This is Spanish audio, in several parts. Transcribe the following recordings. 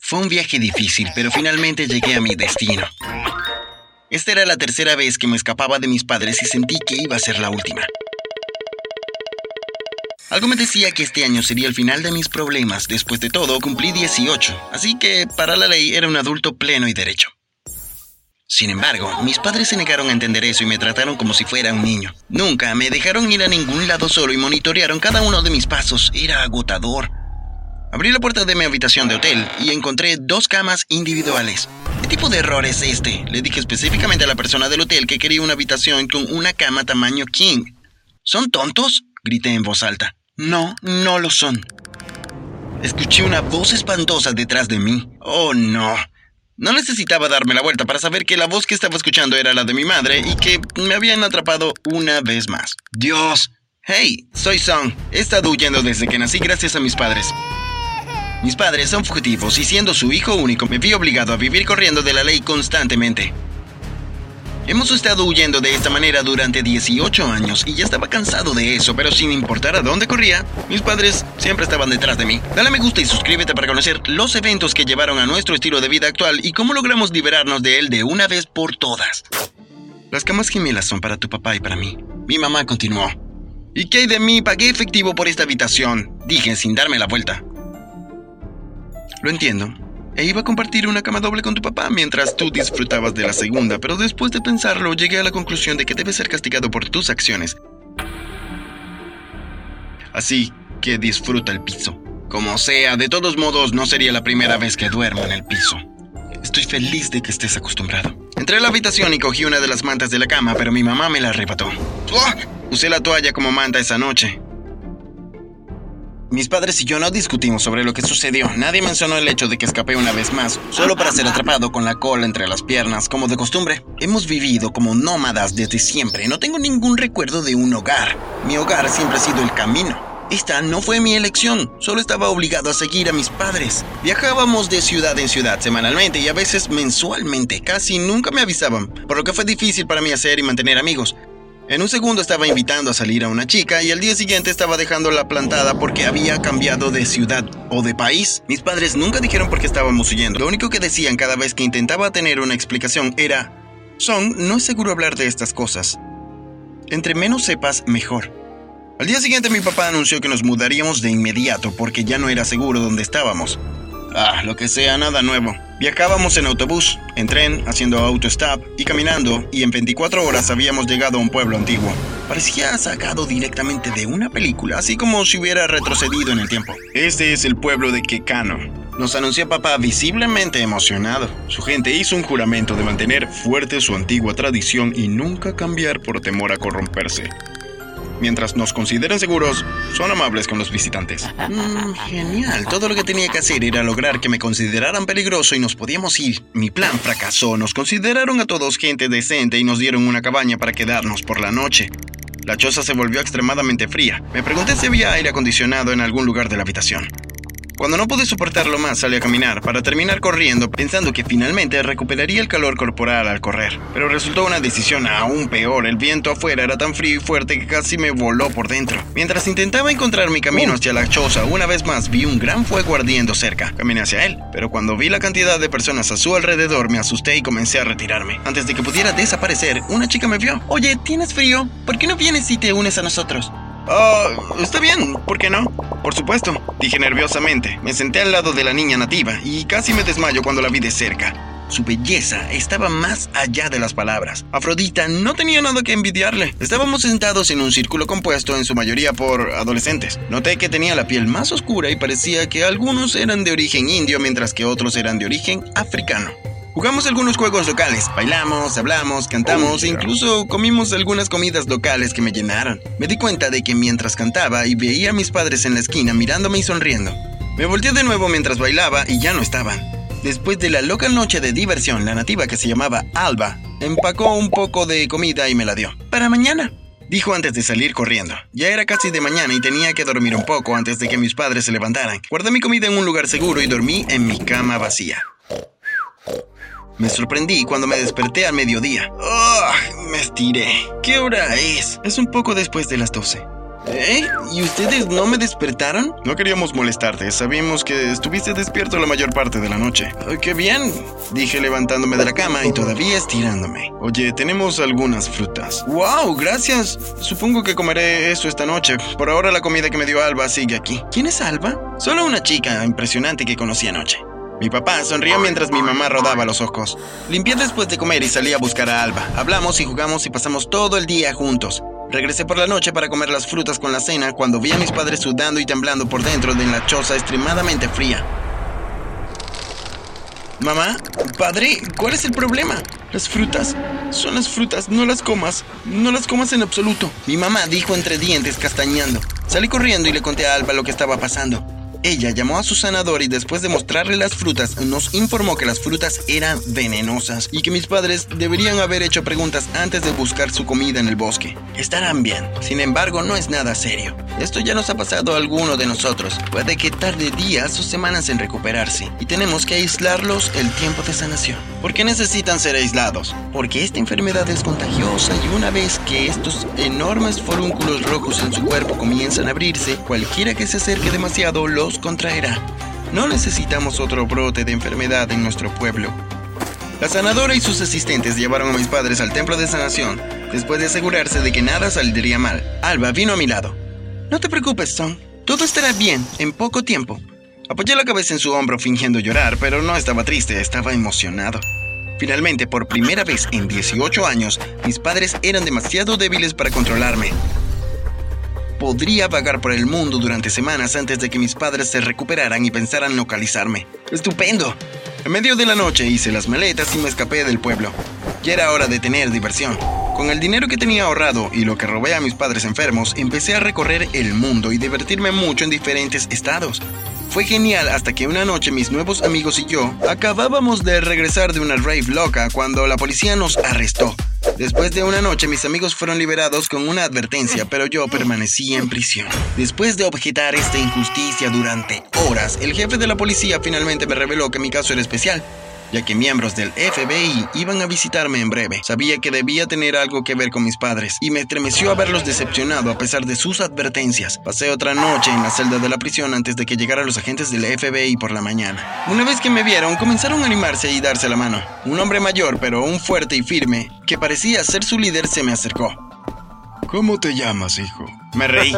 Fue un viaje difícil, pero finalmente llegué a mi destino. Esta era la tercera vez que me escapaba de mis padres y sentí que iba a ser la última. Algo me decía que este año sería el final de mis problemas. Después de todo, cumplí 18, así que para la ley era un adulto pleno y derecho. Sin embargo, mis padres se negaron a entender eso y me trataron como si fuera un niño. Nunca me dejaron ir a ningún lado solo y monitorearon cada uno de mis pasos. Era agotador. Abrí la puerta de mi habitación de hotel y encontré dos camas individuales. ¿Qué tipo de error es este? Le dije específicamente a la persona del hotel que quería una habitación con una cama tamaño king. ¿Son tontos? Grité en voz alta. No, no lo son. Escuché una voz espantosa detrás de mí. Oh, no. No necesitaba darme la vuelta para saber que la voz que estaba escuchando era la de mi madre y que me habían atrapado una vez más. Dios. Hey, soy Song. He estado huyendo desde que nací gracias a mis padres. Mis padres son fugitivos y siendo su hijo único me vi obligado a vivir corriendo de la ley constantemente. Hemos estado huyendo de esta manera durante 18 años y ya estaba cansado de eso, pero sin importar a dónde corría, mis padres siempre estaban detrás de mí. Dale a me gusta y suscríbete para conocer los eventos que llevaron a nuestro estilo de vida actual y cómo logramos liberarnos de él de una vez por todas. Las camas gemelas son para tu papá y para mí. Mi mamá continuó. ¿Y qué hay de mí? Pagué efectivo por esta habitación, dije sin darme la vuelta. Lo entiendo. E iba a compartir una cama doble con tu papá mientras tú disfrutabas de la segunda, pero después de pensarlo llegué a la conclusión de que debes ser castigado por tus acciones. Así que disfruta el piso. Como sea, de todos modos no sería la primera vez que duermo en el piso. Estoy feliz de que estés acostumbrado. Entré a la habitación y cogí una de las mantas de la cama, pero mi mamá me la arrebató. ¡Oh! Usé la toalla como manta esa noche. Mis padres y yo no discutimos sobre lo que sucedió. Nadie mencionó el hecho de que escapé una vez más, solo para ser atrapado con la cola entre las piernas, como de costumbre. Hemos vivido como nómadas desde siempre. No tengo ningún recuerdo de un hogar. Mi hogar siempre ha sido el camino. Esta no fue mi elección, solo estaba obligado a seguir a mis padres. Viajábamos de ciudad en ciudad semanalmente y a veces mensualmente, casi nunca me avisaban, por lo que fue difícil para mí hacer y mantener amigos. En un segundo estaba invitando a salir a una chica y al día siguiente estaba dejándola plantada porque había cambiado de ciudad o de país. Mis padres nunca dijeron por qué estábamos huyendo. Lo único que decían cada vez que intentaba tener una explicación era, Son, no es seguro hablar de estas cosas. Entre menos sepas, mejor. Al día siguiente mi papá anunció que nos mudaríamos de inmediato porque ya no era seguro dónde estábamos. Ah, lo que sea, nada nuevo. Viajábamos en autobús, en tren, haciendo autostop y caminando, y en 24 horas habíamos llegado a un pueblo antiguo. Parecía sacado directamente de una película, así como si hubiera retrocedido en el tiempo. Este es el pueblo de Kekano. Nos anunció papá visiblemente emocionado. Su gente hizo un juramento de mantener fuerte su antigua tradición y nunca cambiar por temor a corromperse. Mientras nos consideren seguros, son amables con los visitantes. Mm, genial. Todo lo que tenía que hacer era lograr que me consideraran peligroso y nos podíamos ir. Mi plan fracasó. Nos consideraron a todos gente decente y nos dieron una cabaña para quedarnos por la noche. La choza se volvió extremadamente fría. Me pregunté si había aire acondicionado en algún lugar de la habitación. Cuando no pude soportarlo más, salí a caminar para terminar corriendo, pensando que finalmente recuperaría el calor corporal al correr. Pero resultó una decisión aún peor. El viento afuera era tan frío y fuerte que casi me voló por dentro. Mientras intentaba encontrar mi camino hacia la choza, una vez más vi un gran fuego ardiendo cerca. Caminé hacia él, pero cuando vi la cantidad de personas a su alrededor, me asusté y comencé a retirarme. Antes de que pudiera desaparecer, una chica me vio. Oye, ¿tienes frío? ¿Por qué no vienes y te unes a nosotros? Ah, está bien, ¿por qué no? Por supuesto, dije nerviosamente. Me senté al lado de la niña nativa y casi me desmayo cuando la vi de cerca. Su belleza estaba más allá de las palabras. Afrodita no tenía nada que envidiarle. Estábamos sentados en un círculo compuesto en su mayoría por adolescentes. Noté que tenía la piel más oscura y parecía que algunos eran de origen indio mientras que otros eran de origen africano. Jugamos algunos juegos locales, bailamos, hablamos, cantamos e incluso comimos algunas comidas locales que me llenaron. Me di cuenta de que mientras cantaba y veía a mis padres en la esquina mirándome y sonriendo. Me volteé de nuevo mientras bailaba y ya no estaban. Después de la loca noche de diversión, la nativa que se llamaba Alba empacó un poco de comida y me la dio. Para mañana, dijo antes de salir corriendo. Ya era casi de mañana y tenía que dormir un poco antes de que mis padres se levantaran. Guardé mi comida en un lugar seguro y dormí en mi cama vacía. Me sorprendí cuando me desperté al mediodía. ¡Oh! Me estiré. ¿Qué hora es? Es un poco después de las 12. ¿Eh? ¿Y ustedes no me despertaron? No queríamos molestarte, sabíamos que estuviste despierto la mayor parte de la noche. ¡Qué bien! Dije levantándome de la cama y todavía estirándome. Oye, tenemos algunas frutas. ¡Wow! Gracias. Supongo que comeré eso esta noche. Por ahora la comida que me dio Alba sigue aquí. ¿Quién es Alba? Solo una chica impresionante que conocí anoche. Mi papá sonrió mientras mi mamá rodaba los ojos. Limpié después de comer y salí a buscar a Alba. Hablamos y jugamos y pasamos todo el día juntos. Regresé por la noche para comer las frutas con la cena cuando vi a mis padres sudando y temblando por dentro de la choza extremadamente fría. Mamá, padre, ¿cuál es el problema? Las frutas. Son las frutas, no las comas. No las comas en absoluto. Mi mamá dijo entre dientes castañando. Salí corriendo y le conté a Alba lo que estaba pasando. Ella llamó a su sanador y después de mostrarle las frutas nos informó que las frutas eran venenosas y que mis padres deberían haber hecho preguntas antes de buscar su comida en el bosque. Estarán bien, sin embargo no es nada serio. Esto ya nos ha pasado a alguno de nosotros. Puede que tarde días o semanas en recuperarse y tenemos que aislarlos el tiempo de sanación. ¿Por qué necesitan ser aislados? Porque esta enfermedad es contagiosa y una vez que estos enormes forúnculos rojos en su cuerpo comienzan a abrirse, cualquiera que se acerque demasiado los contraerá. No necesitamos otro brote de enfermedad en nuestro pueblo. La sanadora y sus asistentes llevaron a mis padres al templo de sanación, después de asegurarse de que nada saldría mal. Alba vino a mi lado. No te preocupes, Son. Todo estará bien en poco tiempo. Apoyé la cabeza en su hombro fingiendo llorar, pero no estaba triste, estaba emocionado. Finalmente, por primera vez en 18 años, mis padres eran demasiado débiles para controlarme podría vagar por el mundo durante semanas antes de que mis padres se recuperaran y pensaran localizarme. ¡Estupendo! En medio de la noche hice las maletas y me escapé del pueblo. Ya era hora de tener diversión. Con el dinero que tenía ahorrado y lo que robé a mis padres enfermos, empecé a recorrer el mundo y divertirme mucho en diferentes estados. Fue genial hasta que una noche mis nuevos amigos y yo acabábamos de regresar de una rave loca cuando la policía nos arrestó. Después de una noche mis amigos fueron liberados con una advertencia, pero yo permanecí en prisión. Después de objetar esta injusticia durante horas, el jefe de la policía finalmente me reveló que mi caso era especial ya que miembros del FBI iban a visitarme en breve. Sabía que debía tener algo que ver con mis padres y me estremeció haberlos decepcionado a pesar de sus advertencias. Pasé otra noche en la celda de la prisión antes de que llegaran los agentes del FBI por la mañana. Una vez que me vieron, comenzaron a animarse y darse la mano. Un hombre mayor, pero un fuerte y firme, que parecía ser su líder, se me acercó. ¿Cómo te llamas, hijo? Me reí.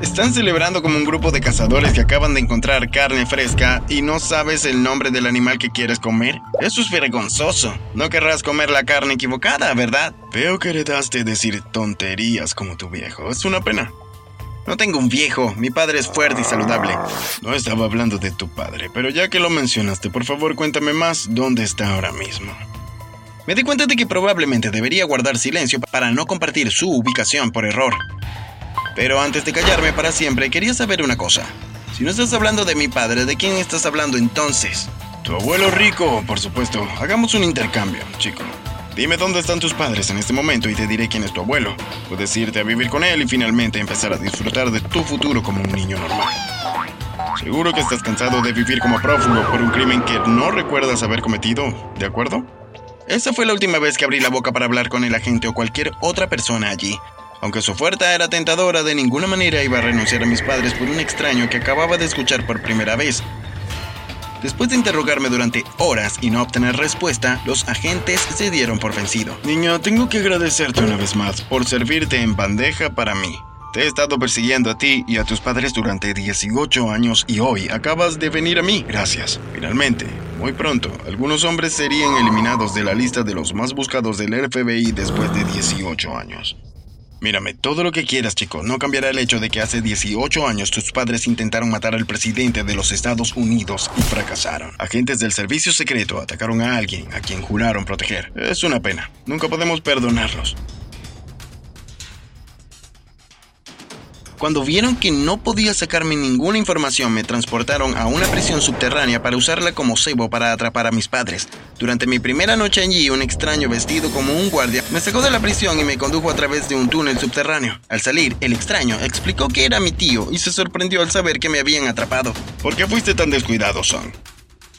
Están celebrando como un grupo de cazadores que acaban de encontrar carne fresca y no sabes el nombre del animal que quieres comer. Eso es vergonzoso. No querrás comer la carne equivocada, ¿verdad? Veo que heredaste decir tonterías como tu viejo. Es una pena. No tengo un viejo, mi padre es fuerte y saludable. No estaba hablando de tu padre, pero ya que lo mencionaste, por favor cuéntame más dónde está ahora mismo. Me di cuenta de que probablemente debería guardar silencio para no compartir su ubicación por error. Pero antes de callarme para siempre, quería saber una cosa. Si no estás hablando de mi padre, ¿de quién estás hablando entonces? Tu abuelo rico, por supuesto. Hagamos un intercambio, chico. Dime dónde están tus padres en este momento y te diré quién es tu abuelo. Puedes irte a vivir con él y finalmente empezar a disfrutar de tu futuro como un niño normal. Seguro que estás cansado de vivir como prófugo por un crimen que no recuerdas haber cometido, ¿de acuerdo? Esa fue la última vez que abrí la boca para hablar con el agente o cualquier otra persona allí. Aunque su oferta era tentadora, de ninguna manera iba a renunciar a mis padres por un extraño que acababa de escuchar por primera vez. Después de interrogarme durante horas y no obtener respuesta, los agentes se dieron por vencido. Niño, tengo que agradecerte una vez más por servirte en bandeja para mí. Te he estado persiguiendo a ti y a tus padres durante 18 años y hoy acabas de venir a mí. Gracias. Finalmente, muy pronto, algunos hombres serían eliminados de la lista de los más buscados del FBI después de 18 años. Mírame, todo lo que quieras, chico, no cambiará el hecho de que hace 18 años tus padres intentaron matar al presidente de los Estados Unidos y fracasaron. Agentes del servicio secreto atacaron a alguien a quien juraron proteger. Es una pena. Nunca podemos perdonarlos. Cuando vieron que no podía sacarme ninguna información, me transportaron a una prisión subterránea para usarla como cebo para atrapar a mis padres. Durante mi primera noche allí, un extraño vestido como un guardia me sacó de la prisión y me condujo a través de un túnel subterráneo. Al salir, el extraño explicó que era mi tío y se sorprendió al saber que me habían atrapado. ¿Por qué fuiste tan descuidado, Son?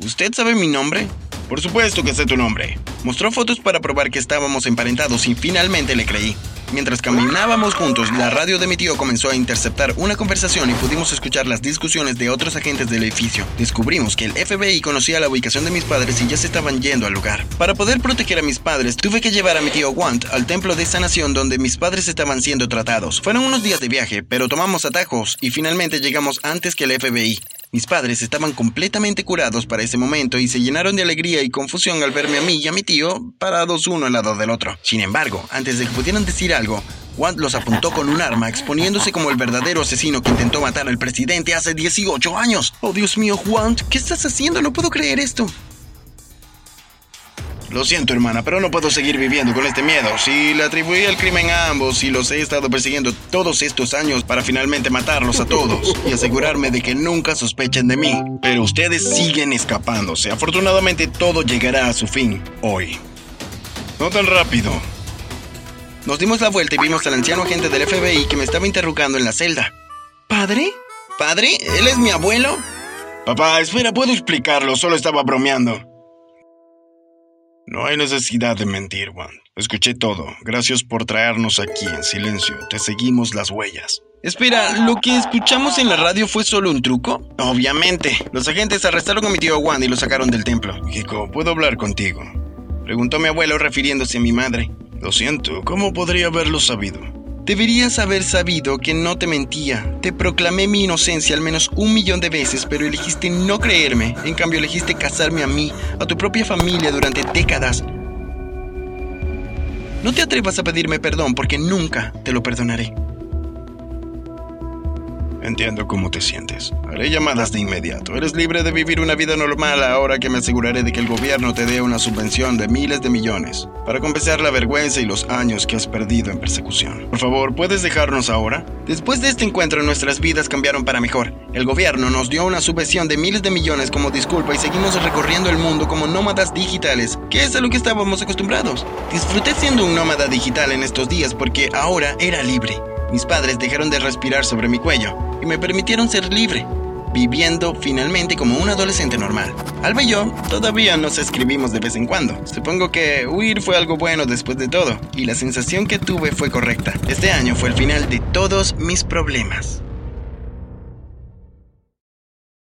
¿Usted sabe mi nombre? Por supuesto que sé tu nombre. Mostró fotos para probar que estábamos emparentados y finalmente le creí. Mientras caminábamos juntos, la radio de mi tío comenzó a interceptar una conversación y pudimos escuchar las discusiones de otros agentes del edificio. Descubrimos que el FBI conocía la ubicación de mis padres y ya se estaban yendo al lugar. Para poder proteger a mis padres, tuve que llevar a mi tío Want al templo de sanación donde mis padres estaban siendo tratados. Fueron unos días de viaje, pero tomamos atajos y finalmente llegamos antes que el FBI. Mis padres estaban completamente curados para ese momento y se llenaron de alegría y confusión al verme a mí y a mi tío parados uno al lado del otro. Sin embargo, antes de que pudieran decir algo, Want los apuntó con un arma, exponiéndose como el verdadero asesino que intentó matar al presidente hace 18 años. Oh Dios mío, Want, ¿qué estás haciendo? No puedo creer esto. Lo siento, hermana, pero no puedo seguir viviendo con este miedo. Si le atribuí el crimen a ambos y los he estado persiguiendo todos estos años para finalmente matarlos a todos y asegurarme de que nunca sospechen de mí. Pero ustedes siguen escapándose. Afortunadamente todo llegará a su fin hoy. No tan rápido. Nos dimos la vuelta y vimos al anciano agente del FBI que me estaba interrogando en la celda. ¿Padre? ¿Padre? ¿Él es mi abuelo? Papá, espera, puedo explicarlo. Solo estaba bromeando. No hay necesidad de mentir, Juan. Escuché todo. Gracias por traernos aquí en silencio. Te seguimos las huellas. Espera, ¿lo que escuchamos en la radio fue solo un truco? Obviamente. Los agentes arrestaron a mi tío Juan y lo sacaron del templo. Hijo, ¿puedo hablar contigo? Preguntó mi abuelo refiriéndose a mi madre. Lo siento, ¿cómo podría haberlo sabido? Deberías haber sabido que no te mentía. Te proclamé mi inocencia al menos un millón de veces, pero elegiste no creerme. En cambio, elegiste casarme a mí, a tu propia familia durante décadas. No te atrevas a pedirme perdón porque nunca te lo perdonaré. Entiendo cómo te sientes. Haré llamadas de inmediato. Eres libre de vivir una vida normal ahora que me aseguraré de que el gobierno te dé una subvención de miles de millones para compensar la vergüenza y los años que has perdido en persecución. Por favor, ¿puedes dejarnos ahora? Después de este encuentro nuestras vidas cambiaron para mejor. El gobierno nos dio una subvención de miles de millones como disculpa y seguimos recorriendo el mundo como nómadas digitales, que es a lo que estábamos acostumbrados. Disfruté siendo un nómada digital en estos días porque ahora era libre. Mis padres dejaron de respirar sobre mi cuello y me permitieron ser libre, viviendo finalmente como un adolescente normal. Alba y yo todavía nos escribimos de vez en cuando. Supongo que huir fue algo bueno después de todo, y la sensación que tuve fue correcta. Este año fue el final de todos mis problemas.